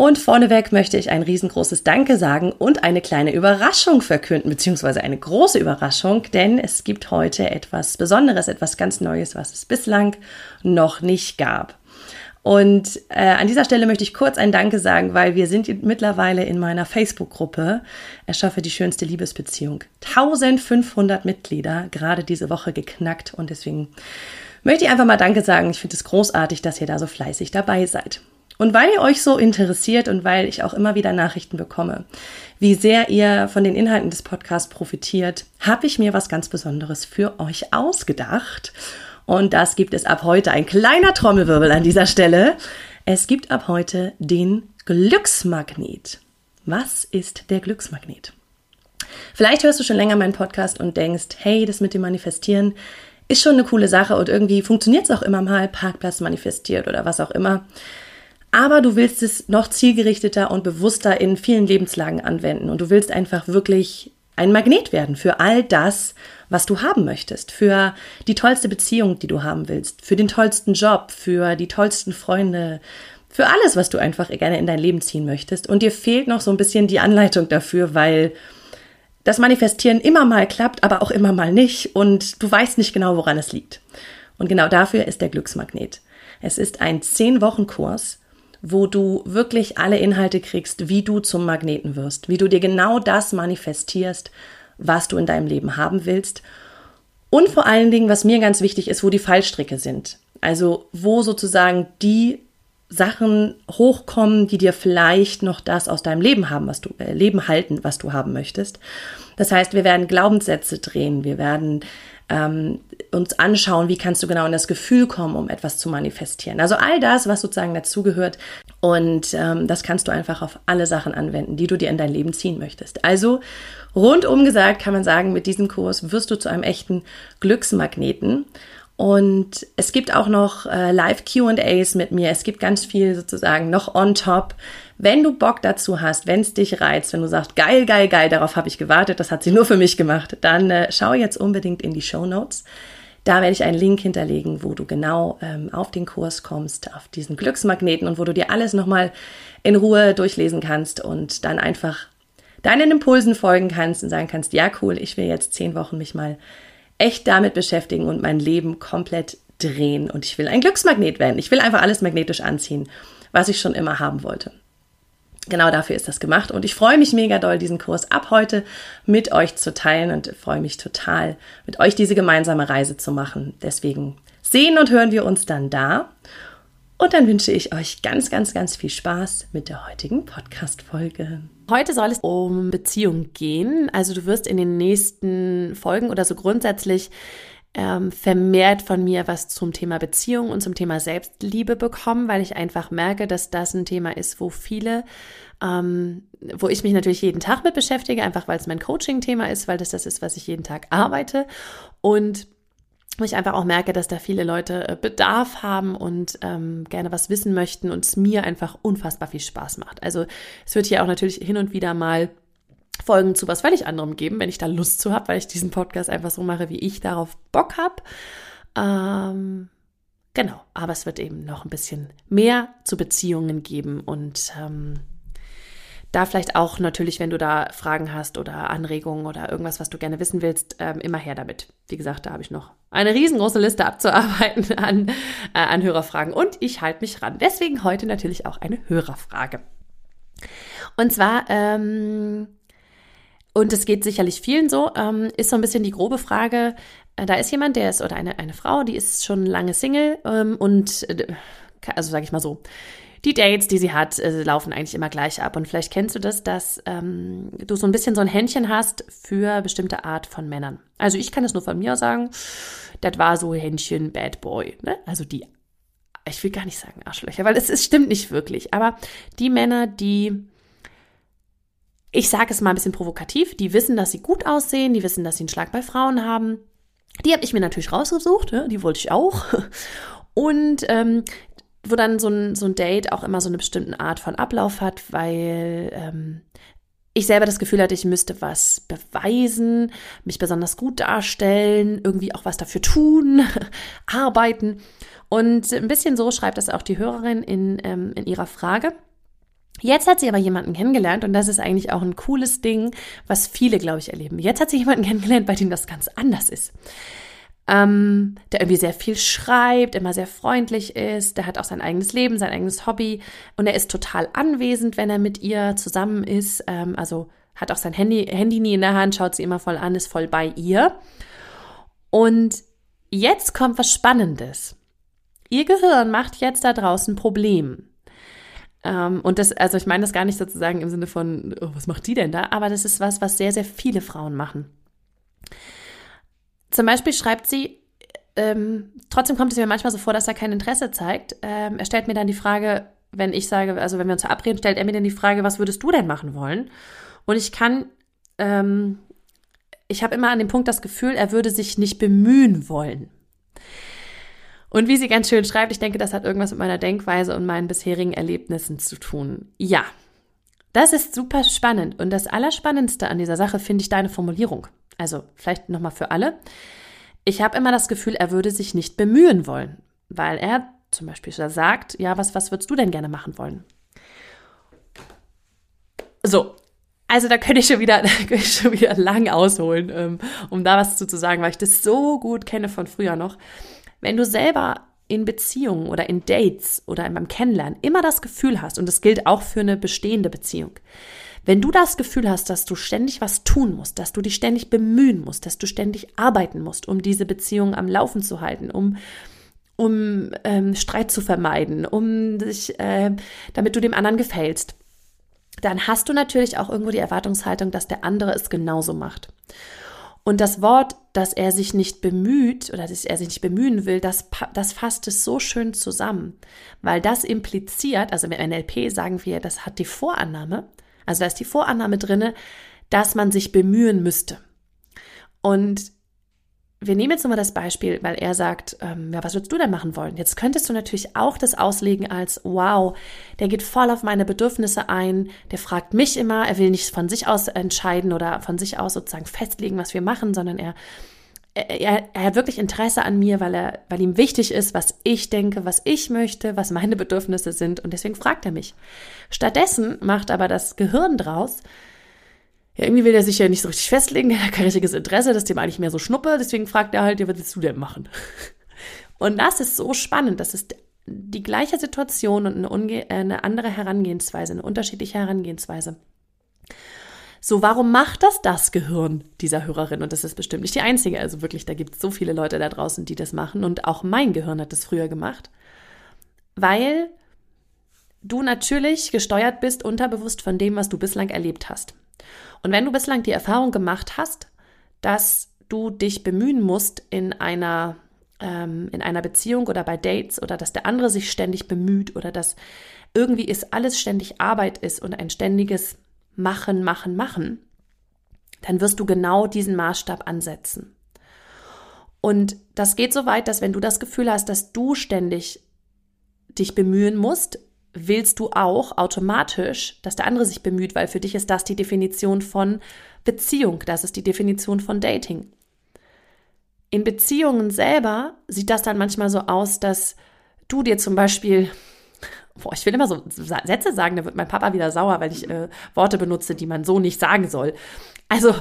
Und vorneweg möchte ich ein riesengroßes Danke sagen und eine kleine Überraschung verkünden, beziehungsweise eine große Überraschung, denn es gibt heute etwas Besonderes, etwas ganz Neues, was es bislang noch nicht gab. Und äh, an dieser Stelle möchte ich kurz ein Danke sagen, weil wir sind mittlerweile in meiner Facebook-Gruppe Erschaffe die schönste Liebesbeziehung. 1500 Mitglieder, gerade diese Woche geknackt und deswegen möchte ich einfach mal Danke sagen. Ich finde es großartig, dass ihr da so fleißig dabei seid. Und weil ihr euch so interessiert und weil ich auch immer wieder Nachrichten bekomme, wie sehr ihr von den Inhalten des Podcasts profitiert, habe ich mir was ganz Besonderes für euch ausgedacht. Und das gibt es ab heute. Ein kleiner Trommelwirbel an dieser Stelle. Es gibt ab heute den Glücksmagnet. Was ist der Glücksmagnet? Vielleicht hörst du schon länger meinen Podcast und denkst, hey, das mit dem Manifestieren ist schon eine coole Sache und irgendwie funktioniert es auch immer mal, Parkplatz manifestiert oder was auch immer aber du willst es noch zielgerichteter und bewusster in vielen Lebenslagen anwenden und du willst einfach wirklich ein Magnet werden für all das, was du haben möchtest, für die tollste Beziehung, die du haben willst, für den tollsten Job, für die tollsten Freunde, für alles, was du einfach gerne in dein Leben ziehen möchtest. Und dir fehlt noch so ein bisschen die Anleitung dafür, weil das Manifestieren immer mal klappt, aber auch immer mal nicht und du weißt nicht genau, woran es liegt. Und genau dafür ist der Glücksmagnet. Es ist ein 10-Wochen-Kurs, wo du wirklich alle Inhalte kriegst, wie du zum Magneten wirst, wie du dir genau das manifestierst, was du in deinem Leben haben willst. Und vor allen Dingen, was mir ganz wichtig ist, wo die Fallstricke sind. Also wo sozusagen die Sachen hochkommen, die dir vielleicht noch das aus deinem Leben haben, was du äh, Leben halten, was du haben möchtest. Das heißt, wir werden Glaubenssätze drehen, wir werden ähm, uns anschauen, wie kannst du genau in das Gefühl kommen, um etwas zu manifestieren. Also all das, was sozusagen dazugehört. Und ähm, das kannst du einfach auf alle Sachen anwenden, die du dir in dein Leben ziehen möchtest. Also rundum gesagt kann man sagen, mit diesem Kurs wirst du zu einem echten Glücksmagneten. Und es gibt auch noch äh, Live QAs mit mir. Es gibt ganz viel sozusagen noch on top. Wenn du Bock dazu hast, wenn es dich reizt, wenn du sagst, geil, geil, geil, darauf habe ich gewartet, das hat sie nur für mich gemacht, dann äh, schau jetzt unbedingt in die Show Notes. Da werde ich einen Link hinterlegen, wo du genau ähm, auf den Kurs kommst, auf diesen Glücksmagneten und wo du dir alles nochmal in Ruhe durchlesen kannst und dann einfach deinen Impulsen folgen kannst und sagen kannst, ja cool, ich will jetzt zehn Wochen mich mal echt damit beschäftigen und mein Leben komplett drehen. Und ich will ein Glücksmagnet werden. Ich will einfach alles magnetisch anziehen, was ich schon immer haben wollte. Genau dafür ist das gemacht und ich freue mich mega doll, diesen Kurs ab heute mit euch zu teilen und freue mich total, mit euch diese gemeinsame Reise zu machen. Deswegen sehen und hören wir uns dann da. Und dann wünsche ich euch ganz, ganz, ganz viel Spaß mit der heutigen Podcast-Folge. Heute soll es um Beziehung gehen. Also du wirst in den nächsten Folgen oder so grundsätzlich ähm, vermehrt von mir was zum Thema Beziehung und zum Thema Selbstliebe bekommen, weil ich einfach merke, dass das ein Thema ist, wo viele, ähm, wo ich mich natürlich jeden Tag mit beschäftige, einfach weil es mein Coaching-Thema ist, weil das das ist, was ich jeden Tag arbeite und wo ich einfach auch merke, dass da viele Leute äh, Bedarf haben und ähm, gerne was wissen möchten und es mir einfach unfassbar viel Spaß macht. Also es wird hier auch natürlich hin und wieder mal Folgen zu was völlig anderem geben, wenn ich da Lust zu habe, weil ich diesen Podcast einfach so mache, wie ich darauf Bock habe. Ähm, genau, aber es wird eben noch ein bisschen mehr zu Beziehungen geben und ähm, da vielleicht auch natürlich, wenn du da Fragen hast oder Anregungen oder irgendwas, was du gerne wissen willst, ähm, immer her damit. Wie gesagt, da habe ich noch eine riesengroße Liste abzuarbeiten an, äh, an Hörerfragen und ich halte mich ran. Deswegen heute natürlich auch eine Hörerfrage. Und zwar, ähm, und es geht sicherlich vielen so, ähm, ist so ein bisschen die grobe Frage, äh, da ist jemand, der ist, oder eine, eine Frau, die ist schon lange Single ähm, und, äh, also sage ich mal so, die Dates, die sie hat, äh, laufen eigentlich immer gleich ab. Und vielleicht kennst du das, dass ähm, du so ein bisschen so ein Händchen hast für bestimmte Art von Männern. Also ich kann es nur von mir sagen, das war so Händchen Bad Boy. Ne? Also die, ich will gar nicht sagen Arschlöcher, weil es, es stimmt nicht wirklich. Aber die Männer, die ich sage es mal ein bisschen provokativ, die wissen, dass sie gut aussehen, die wissen, dass sie einen Schlag bei Frauen haben. Die habe ich mir natürlich rausgesucht, ja, die wollte ich auch. Und ähm, wo dann so ein, so ein Date auch immer so eine bestimmte Art von Ablauf hat, weil ähm, ich selber das Gefühl hatte, ich müsste was beweisen, mich besonders gut darstellen, irgendwie auch was dafür tun, arbeiten. Und ein bisschen so schreibt das auch die Hörerin in, ähm, in ihrer Frage. Jetzt hat sie aber jemanden kennengelernt und das ist eigentlich auch ein cooles Ding, was viele, glaube ich, erleben. Jetzt hat sie jemanden kennengelernt, bei dem das ganz anders ist ähm, der irgendwie sehr viel schreibt, immer sehr freundlich ist, der hat auch sein eigenes Leben, sein eigenes Hobby und er ist total anwesend, wenn er mit ihr zusammen ist. Ähm, also hat auch sein Handy, Handy nie in der Hand, schaut sie immer voll an, ist voll bei ihr. Und jetzt kommt was Spannendes. Ihr Gehirn macht jetzt da draußen Problem. Ähm, und das, also ich meine das gar nicht sozusagen im Sinne von, oh, was macht die denn da? Aber das ist was, was sehr, sehr viele Frauen machen. Zum Beispiel schreibt sie, ähm, trotzdem kommt es mir manchmal so vor, dass er kein Interesse zeigt. Ähm, er stellt mir dann die Frage, wenn ich sage, also wenn wir uns verabreden, stellt er mir dann die Frage, was würdest du denn machen wollen? Und ich kann, ähm, ich habe immer an dem Punkt das Gefühl, er würde sich nicht bemühen wollen. Und wie sie ganz schön schreibt, ich denke, das hat irgendwas mit meiner Denkweise und meinen bisherigen Erlebnissen zu tun. Ja, das ist super spannend. Und das Allerspannendste an dieser Sache finde ich deine Formulierung. Also vielleicht nochmal für alle. Ich habe immer das Gefühl, er würde sich nicht bemühen wollen, weil er zum Beispiel sagt, ja, was, was würdest du denn gerne machen wollen? So, also da könnte ich schon wieder, da könnte ich schon wieder lang ausholen, ähm, um da was zu sagen, weil ich das so gut kenne von früher noch. Wenn du selber in Beziehungen oder in Dates oder beim Kennenlernen immer das Gefühl hast, und das gilt auch für eine bestehende Beziehung, wenn du das Gefühl hast, dass du ständig was tun musst, dass du dich ständig bemühen musst, dass du ständig arbeiten musst, um diese Beziehung am Laufen zu halten, um um ähm, Streit zu vermeiden, um dich, äh, damit du dem anderen gefällst, dann hast du natürlich auch irgendwo die Erwartungshaltung, dass der andere es genauso macht. Und das Wort, dass er sich nicht bemüht oder dass er sich nicht bemühen will, das, das fasst es so schön zusammen, weil das impliziert, also im NLP sagen wir, das hat die Vorannahme, also da ist die Vorannahme drinne, dass man sich bemühen müsste. Und wir nehmen jetzt nochmal das Beispiel, weil er sagt, ähm, ja, was würdest du denn machen wollen? Jetzt könntest du natürlich auch das auslegen als, wow, der geht voll auf meine Bedürfnisse ein, der fragt mich immer, er will nicht von sich aus entscheiden oder von sich aus sozusagen festlegen, was wir machen, sondern er er, er, hat wirklich Interesse an mir, weil er, weil ihm wichtig ist, was ich denke, was ich möchte, was meine Bedürfnisse sind und deswegen fragt er mich. Stattdessen macht aber das Gehirn draus, ja, irgendwie will er sich ja nicht so richtig festlegen, er hat kein richtiges Interesse, das ist dem eigentlich mehr so Schnuppe, deswegen fragt er halt, ja, was willst du denn machen? Und das ist so spannend, das ist die gleiche Situation und eine, eine andere Herangehensweise, eine unterschiedliche Herangehensweise. So, warum macht das das Gehirn dieser Hörerin? Und das ist bestimmt nicht die einzige. Also wirklich, da gibt es so viele Leute da draußen, die das machen. Und auch mein Gehirn hat das früher gemacht. Weil du natürlich gesteuert bist unterbewusst von dem, was du bislang erlebt hast. Und wenn du bislang die Erfahrung gemacht hast, dass du dich bemühen musst in einer ähm, in einer Beziehung oder bei Dates oder dass der andere sich ständig bemüht oder dass irgendwie ist alles ständig Arbeit ist und ein ständiges machen, machen, machen, dann wirst du genau diesen Maßstab ansetzen. Und das geht so weit, dass wenn du das Gefühl hast, dass du ständig dich bemühen musst, willst du auch automatisch, dass der andere sich bemüht, weil für dich ist das die Definition von Beziehung, das ist die Definition von Dating. In Beziehungen selber sieht das dann manchmal so aus, dass du dir zum Beispiel boah, ich will immer so Sätze sagen, da wird mein Papa wieder sauer, weil ich äh, Worte benutze, die man so nicht sagen soll. Also,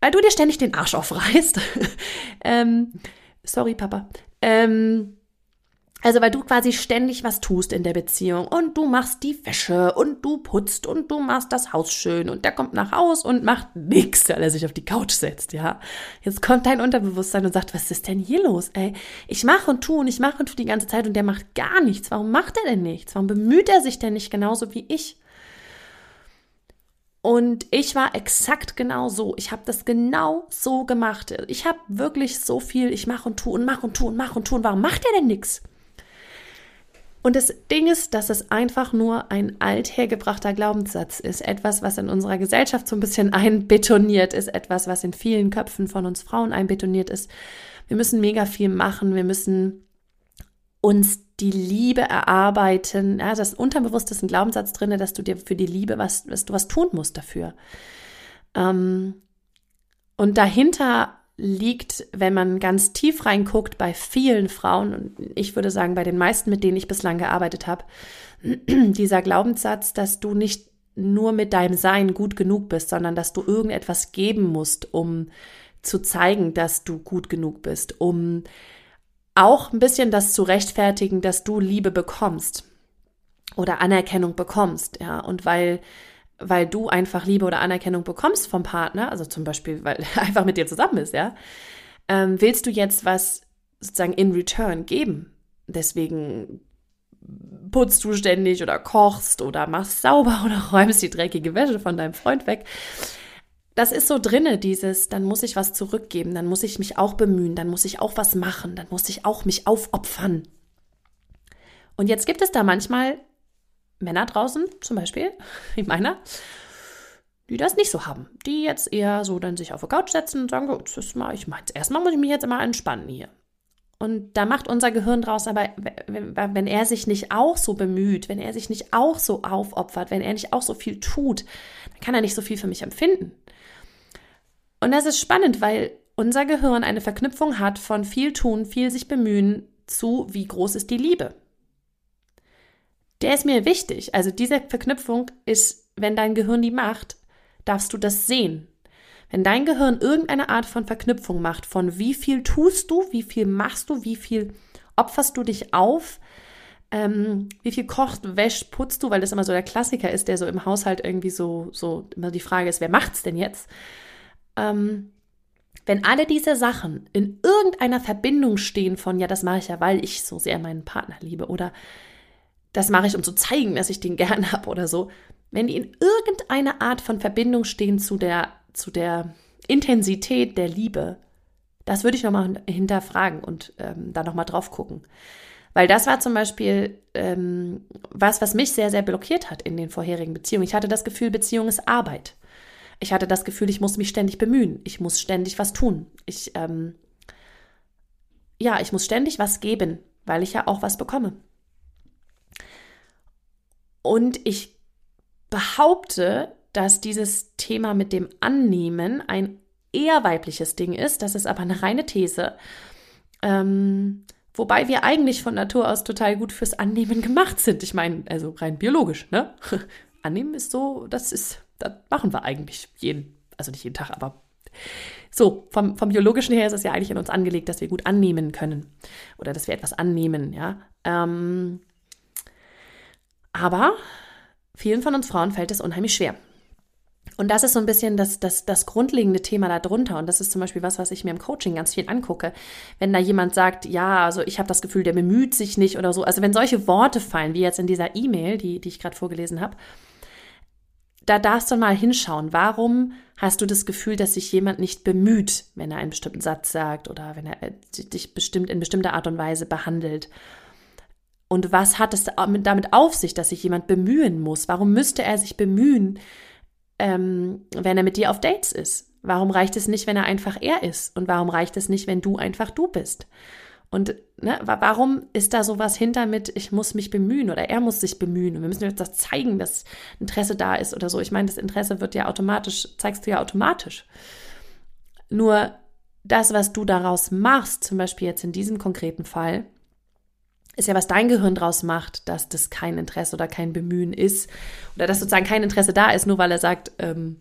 weil du dir ständig den Arsch aufreißt. ähm, sorry, Papa. Ähm, also, weil du quasi ständig was tust in der Beziehung und du machst die Wäsche und du putzt und du machst das Haus schön und der kommt nach Haus und macht nichts, weil er sich auf die Couch setzt, ja. Jetzt kommt dein Unterbewusstsein und sagt, was ist denn hier los, ey? Ich mache und tue und ich mache und tue die ganze Zeit und der macht gar nichts. Warum macht er denn nichts? Warum bemüht er sich denn nicht genauso wie ich? Und ich war exakt genau so. Ich habe das genau so gemacht. Ich habe wirklich so viel, ich mache und tue und mache und tue und mache und tue. Und warum macht er denn nichts? Und das Ding ist, dass es einfach nur ein althergebrachter Glaubenssatz ist. Etwas, was in unserer Gesellschaft so ein bisschen einbetoniert ist. Etwas, was in vielen Köpfen von uns Frauen einbetoniert ist. Wir müssen mega viel machen. Wir müssen uns die Liebe erarbeiten. Ja, das Unterbewusste ist ein Glaubenssatz drin, dass du dir für die Liebe was, dass du was tun musst dafür. Ähm, und dahinter liegt, wenn man ganz tief reinguckt, bei vielen Frauen, und ich würde sagen, bei den meisten, mit denen ich bislang gearbeitet habe, dieser Glaubenssatz, dass du nicht nur mit deinem Sein gut genug bist, sondern dass du irgendetwas geben musst, um zu zeigen, dass du gut genug bist, um auch ein bisschen das zu rechtfertigen, dass du Liebe bekommst oder Anerkennung bekommst, ja, und weil weil du einfach Liebe oder Anerkennung bekommst vom Partner, also zum Beispiel, weil er einfach mit dir zusammen ist, ja, ähm, willst du jetzt was sozusagen in return geben. Deswegen putzt du ständig oder kochst oder machst sauber oder räumst die dreckige Wäsche von deinem Freund weg. Das ist so drinne, dieses, dann muss ich was zurückgeben, dann muss ich mich auch bemühen, dann muss ich auch was machen, dann muss ich auch mich aufopfern. Und jetzt gibt es da manchmal Männer draußen, zum Beispiel, wie meiner, die das nicht so haben. Die jetzt eher so dann sich auf die Couch setzen und sagen, gut, das mache ich mal. Erstmal muss ich mich jetzt immer entspannen hier. Und da macht unser Gehirn draus, aber wenn er sich nicht auch so bemüht, wenn er sich nicht auch so aufopfert, wenn er nicht auch so viel tut, dann kann er nicht so viel für mich empfinden. Und das ist spannend, weil unser Gehirn eine Verknüpfung hat von viel tun, viel sich bemühen zu wie groß ist die Liebe der ist mir wichtig. Also diese Verknüpfung ist, wenn dein Gehirn die macht, darfst du das sehen. Wenn dein Gehirn irgendeine Art von Verknüpfung macht, von wie viel tust du, wie viel machst du, wie viel opferst du dich auf, ähm, wie viel kocht, wäscht, putzt du, weil das immer so der Klassiker ist, der so im Haushalt irgendwie so, so immer die Frage ist, wer macht's denn jetzt? Ähm, wenn alle diese Sachen in irgendeiner Verbindung stehen von, ja, das mache ich ja, weil ich so sehr meinen Partner liebe oder das mache ich, um zu zeigen, dass ich den gern habe oder so. Wenn die in irgendeiner Art von Verbindung stehen zu der, zu der Intensität der Liebe, das würde ich nochmal hinterfragen und ähm, da nochmal drauf gucken. Weil das war zum Beispiel ähm, was, was mich sehr, sehr blockiert hat in den vorherigen Beziehungen. Ich hatte das Gefühl, Beziehung ist Arbeit. Ich hatte das Gefühl, ich muss mich ständig bemühen. Ich muss ständig was tun. Ich, ähm, ja, ich muss ständig was geben, weil ich ja auch was bekomme. Und ich behaupte, dass dieses Thema mit dem Annehmen ein eher weibliches Ding ist. Das ist aber eine reine These. Ähm, wobei wir eigentlich von Natur aus total gut fürs Annehmen gemacht sind. Ich meine, also rein biologisch, ne? Annehmen ist so, das ist, das machen wir eigentlich jeden, also nicht jeden Tag, aber so, vom, vom biologischen her ist es ja eigentlich in uns angelegt, dass wir gut annehmen können. Oder dass wir etwas annehmen, ja. Ähm, aber vielen von uns Frauen fällt es unheimlich schwer. Und das ist so ein bisschen das, das, das grundlegende Thema darunter. Und das ist zum Beispiel was, was ich mir im Coaching ganz viel angucke. Wenn da jemand sagt, ja, also ich habe das Gefühl, der bemüht sich nicht oder so. Also wenn solche Worte fallen, wie jetzt in dieser E-Mail, die, die ich gerade vorgelesen habe, da darfst du mal hinschauen. Warum hast du das Gefühl, dass sich jemand nicht bemüht, wenn er einen bestimmten Satz sagt oder wenn er dich bestimmt in bestimmter Art und Weise behandelt? Und was hat es damit auf sich, dass sich jemand bemühen muss? Warum müsste er sich bemühen, ähm, wenn er mit dir auf Dates ist? Warum reicht es nicht, wenn er einfach er ist? Und warum reicht es nicht, wenn du einfach du bist? Und ne, warum ist da sowas hinter mit, ich muss mich bemühen oder er muss sich bemühen und wir müssen jetzt das zeigen, dass Interesse da ist oder so. Ich meine, das Interesse wird ja automatisch, zeigst du ja automatisch. Nur das, was du daraus machst, zum Beispiel jetzt in diesem konkreten Fall, ist ja, was dein Gehirn draus macht, dass das kein Interesse oder kein Bemühen ist. Oder dass sozusagen kein Interesse da ist, nur weil er sagt, ähm,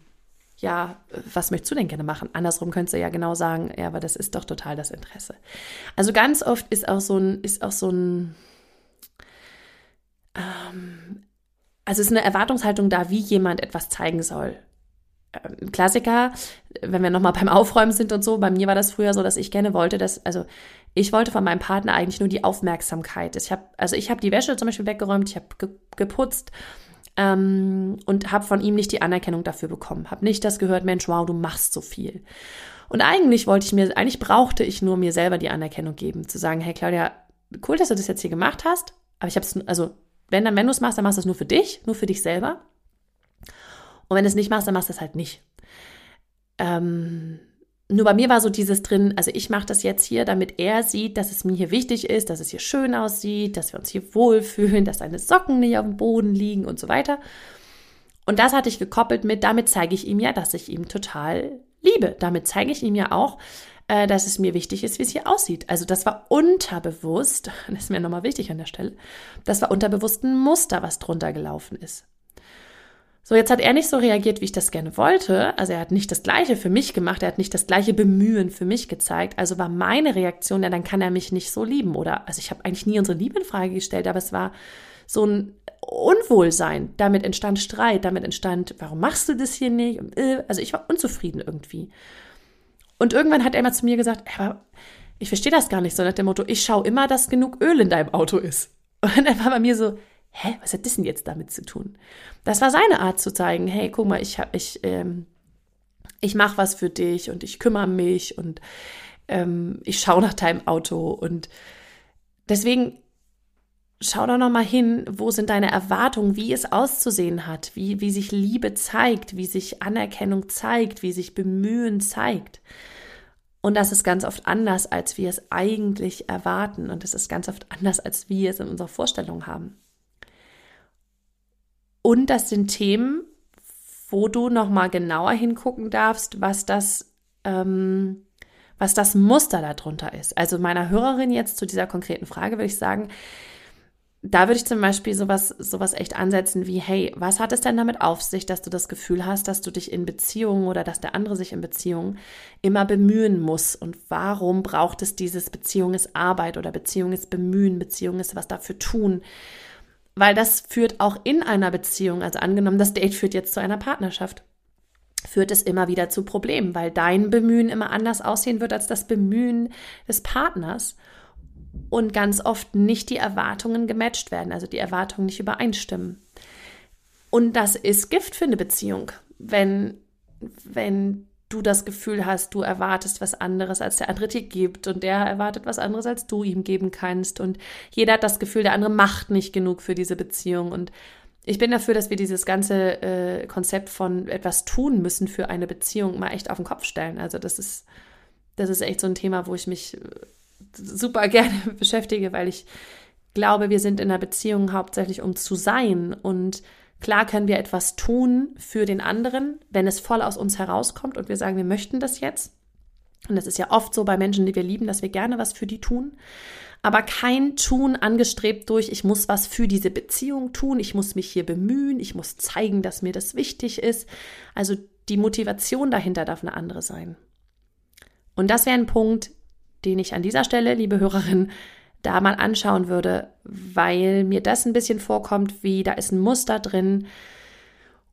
ja, was möchtest du denn gerne machen? Andersrum könntest du ja genau sagen, ja, aber das ist doch total das Interesse. Also ganz oft ist auch so ein, ist auch so ein, ähm, also ist eine Erwartungshaltung da, wie jemand etwas zeigen soll. Ähm, Klassiker, wenn wir nochmal beim Aufräumen sind und so, bei mir war das früher so, dass ich gerne wollte, dass, also ich wollte von meinem Partner eigentlich nur die Aufmerksamkeit. Ich habe, also ich habe die Wäsche zum Beispiel weggeräumt, ich habe ge geputzt ähm, und habe von ihm nicht die Anerkennung dafür bekommen. Habe nicht das gehört, Mensch, wow, du machst so viel. Und eigentlich wollte ich mir, eigentlich brauchte ich nur mir selber die Anerkennung geben, zu sagen, hey Claudia, cool, dass du das jetzt hier gemacht hast, Aber ich habe es, also wenn dann, wenn du es machst, dann machst du es nur für dich, nur für dich selber. Und wenn du es nicht machst, dann machst du es halt nicht. Ähm, nur bei mir war so dieses drin, also ich mache das jetzt hier, damit er sieht, dass es mir hier wichtig ist, dass es hier schön aussieht, dass wir uns hier wohlfühlen, dass deine Socken nicht auf dem Boden liegen und so weiter. Und das hatte ich gekoppelt mit, damit zeige ich ihm ja, dass ich ihm total liebe. Damit zeige ich ihm ja auch, äh, dass es mir wichtig ist, wie es hier aussieht. Also das war unterbewusst, das ist mir nochmal wichtig an der Stelle, das war unterbewusst ein Muster, was drunter gelaufen ist. So, jetzt hat er nicht so reagiert, wie ich das gerne wollte. Also er hat nicht das Gleiche für mich gemacht, er hat nicht das gleiche Bemühen für mich gezeigt. Also war meine Reaktion, ja, dann kann er mich nicht so lieben. Oder, also ich habe eigentlich nie unsere Liebe in Frage gestellt, aber es war so ein Unwohlsein. Damit entstand Streit, damit entstand, warum machst du das hier nicht? Äh, also ich war unzufrieden irgendwie. Und irgendwann hat er mal zu mir gesagt, aber ich verstehe das gar nicht, so nach dem Motto, ich schaue immer, dass genug Öl in deinem Auto ist. Und er war bei mir so, hä, was hat das denn jetzt damit zu tun? Das war seine Art zu zeigen, hey, guck mal, ich ich, ähm, ich mache was für dich und ich kümmere mich und ähm, ich schaue nach deinem Auto und deswegen schau doch noch mal hin, wo sind deine Erwartungen, wie es auszusehen hat, wie, wie sich Liebe zeigt, wie sich Anerkennung zeigt, wie sich Bemühen zeigt. Und das ist ganz oft anders, als wir es eigentlich erwarten. Und es ist ganz oft anders, als wir es in unserer Vorstellung haben. Und das sind Themen, wo du noch mal genauer hingucken darfst, was das, ähm, was das Muster darunter ist. Also meiner Hörerin jetzt zu dieser konkreten Frage würde ich sagen, da würde ich zum Beispiel sowas, sowas echt ansetzen wie, hey, was hat es denn damit auf sich, dass du das Gefühl hast, dass du dich in Beziehungen oder dass der andere sich in Beziehungen immer bemühen muss? Und warum braucht es dieses Beziehung ist Arbeit oder Beziehung ist Bemühen, Beziehung ist was dafür tun? Weil das führt auch in einer Beziehung, also angenommen, das Date führt jetzt zu einer Partnerschaft, führt es immer wieder zu Problemen, weil dein Bemühen immer anders aussehen wird als das Bemühen des Partners und ganz oft nicht die Erwartungen gematcht werden, also die Erwartungen nicht übereinstimmen. Und das ist Gift für eine Beziehung, wenn, wenn du das Gefühl hast, du erwartest was anderes, als der andere dir gibt. Und der erwartet was anderes, als du ihm geben kannst. Und jeder hat das Gefühl, der andere macht nicht genug für diese Beziehung. Und ich bin dafür, dass wir dieses ganze äh, Konzept von etwas tun müssen für eine Beziehung mal echt auf den Kopf stellen. Also das ist, das ist echt so ein Thema, wo ich mich äh, super gerne beschäftige, weil ich glaube, wir sind in einer Beziehung hauptsächlich um zu sein. Und Klar können wir etwas tun für den anderen, wenn es voll aus uns herauskommt und wir sagen, wir möchten das jetzt. Und das ist ja oft so bei Menschen, die wir lieben, dass wir gerne was für die tun. Aber kein Tun angestrebt durch, ich muss was für diese Beziehung tun, ich muss mich hier bemühen, ich muss zeigen, dass mir das wichtig ist. Also die Motivation dahinter darf eine andere sein. Und das wäre ein Punkt, den ich an dieser Stelle, liebe Hörerin, da mal anschauen würde, weil mir das ein bisschen vorkommt, wie da ist ein Muster drin.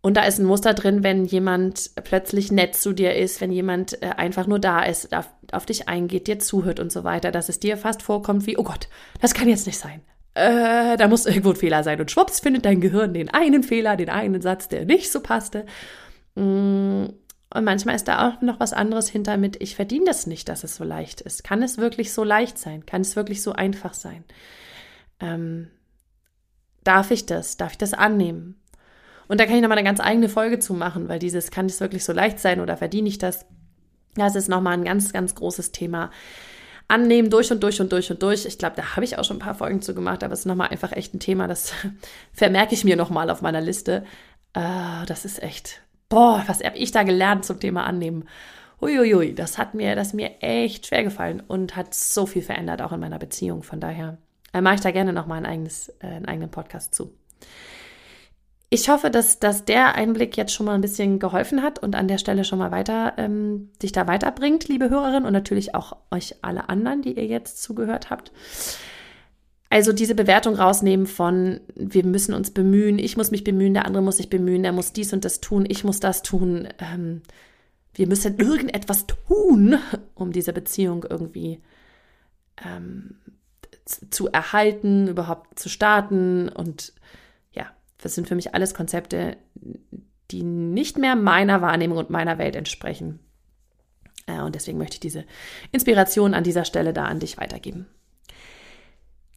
Und da ist ein Muster drin, wenn jemand plötzlich nett zu dir ist, wenn jemand äh, einfach nur da ist, auf, auf dich eingeht, dir zuhört und so weiter, dass es dir fast vorkommt wie, oh Gott, das kann jetzt nicht sein. Äh, da muss irgendwo ein Fehler sein. Und schwupps findet dein Gehirn den einen Fehler, den einen Satz, der nicht so passte. Mm, und manchmal ist da auch noch was anderes hinter mit, ich verdiene das nicht, dass es so leicht ist. Kann es wirklich so leicht sein? Kann es wirklich so einfach sein? Ähm, darf ich das? Darf ich das annehmen? Und da kann ich nochmal eine ganz eigene Folge zu machen, weil dieses, kann es wirklich so leicht sein oder verdiene ich das? Das ist nochmal ein ganz, ganz großes Thema. Annehmen durch und durch und durch und durch. Ich glaube, da habe ich auch schon ein paar Folgen zu gemacht, aber es ist nochmal einfach echt ein Thema, das vermerke ich mir nochmal auf meiner Liste. Äh, das ist echt boah, was habe ich da gelernt zum Thema Annehmen. Uiuiui, das hat mir, das mir echt schwer gefallen und hat so viel verändert, auch in meiner Beziehung. Von daher äh, mache ich da gerne nochmal ein eigenes, äh, einen eigenen Podcast zu. Ich hoffe, dass, dass der Einblick jetzt schon mal ein bisschen geholfen hat und an der Stelle schon mal weiter ähm, dich da weiterbringt, liebe Hörerin, und natürlich auch euch alle anderen, die ihr jetzt zugehört habt. Also diese Bewertung rausnehmen von, wir müssen uns bemühen, ich muss mich bemühen, der andere muss sich bemühen, er muss dies und das tun, ich muss das tun. Ähm, wir müssen irgendetwas tun, um diese Beziehung irgendwie ähm, zu erhalten, überhaupt zu starten. Und ja, das sind für mich alles Konzepte, die nicht mehr meiner Wahrnehmung und meiner Welt entsprechen. Äh, und deswegen möchte ich diese Inspiration an dieser Stelle da an dich weitergeben.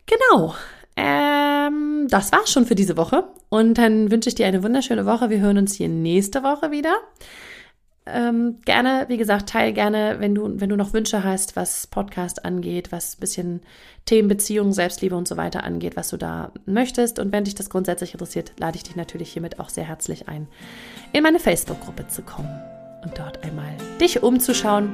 Genau. ähm, das war's schon für diese Woche. Und dann wünsche ich dir eine wunderschöne Woche. Wir hören uns hier nächste Woche wieder. Ähm, gerne, wie gesagt, teil gerne, wenn du, wenn du noch Wünsche hast, was Podcast angeht, was ein bisschen Themen, Beziehungen, Selbstliebe und so weiter angeht, was du da möchtest. Und wenn dich das grundsätzlich interessiert, lade ich dich natürlich hiermit auch sehr herzlich ein, in meine Facebook-Gruppe zu kommen und dort einmal dich umzuschauen.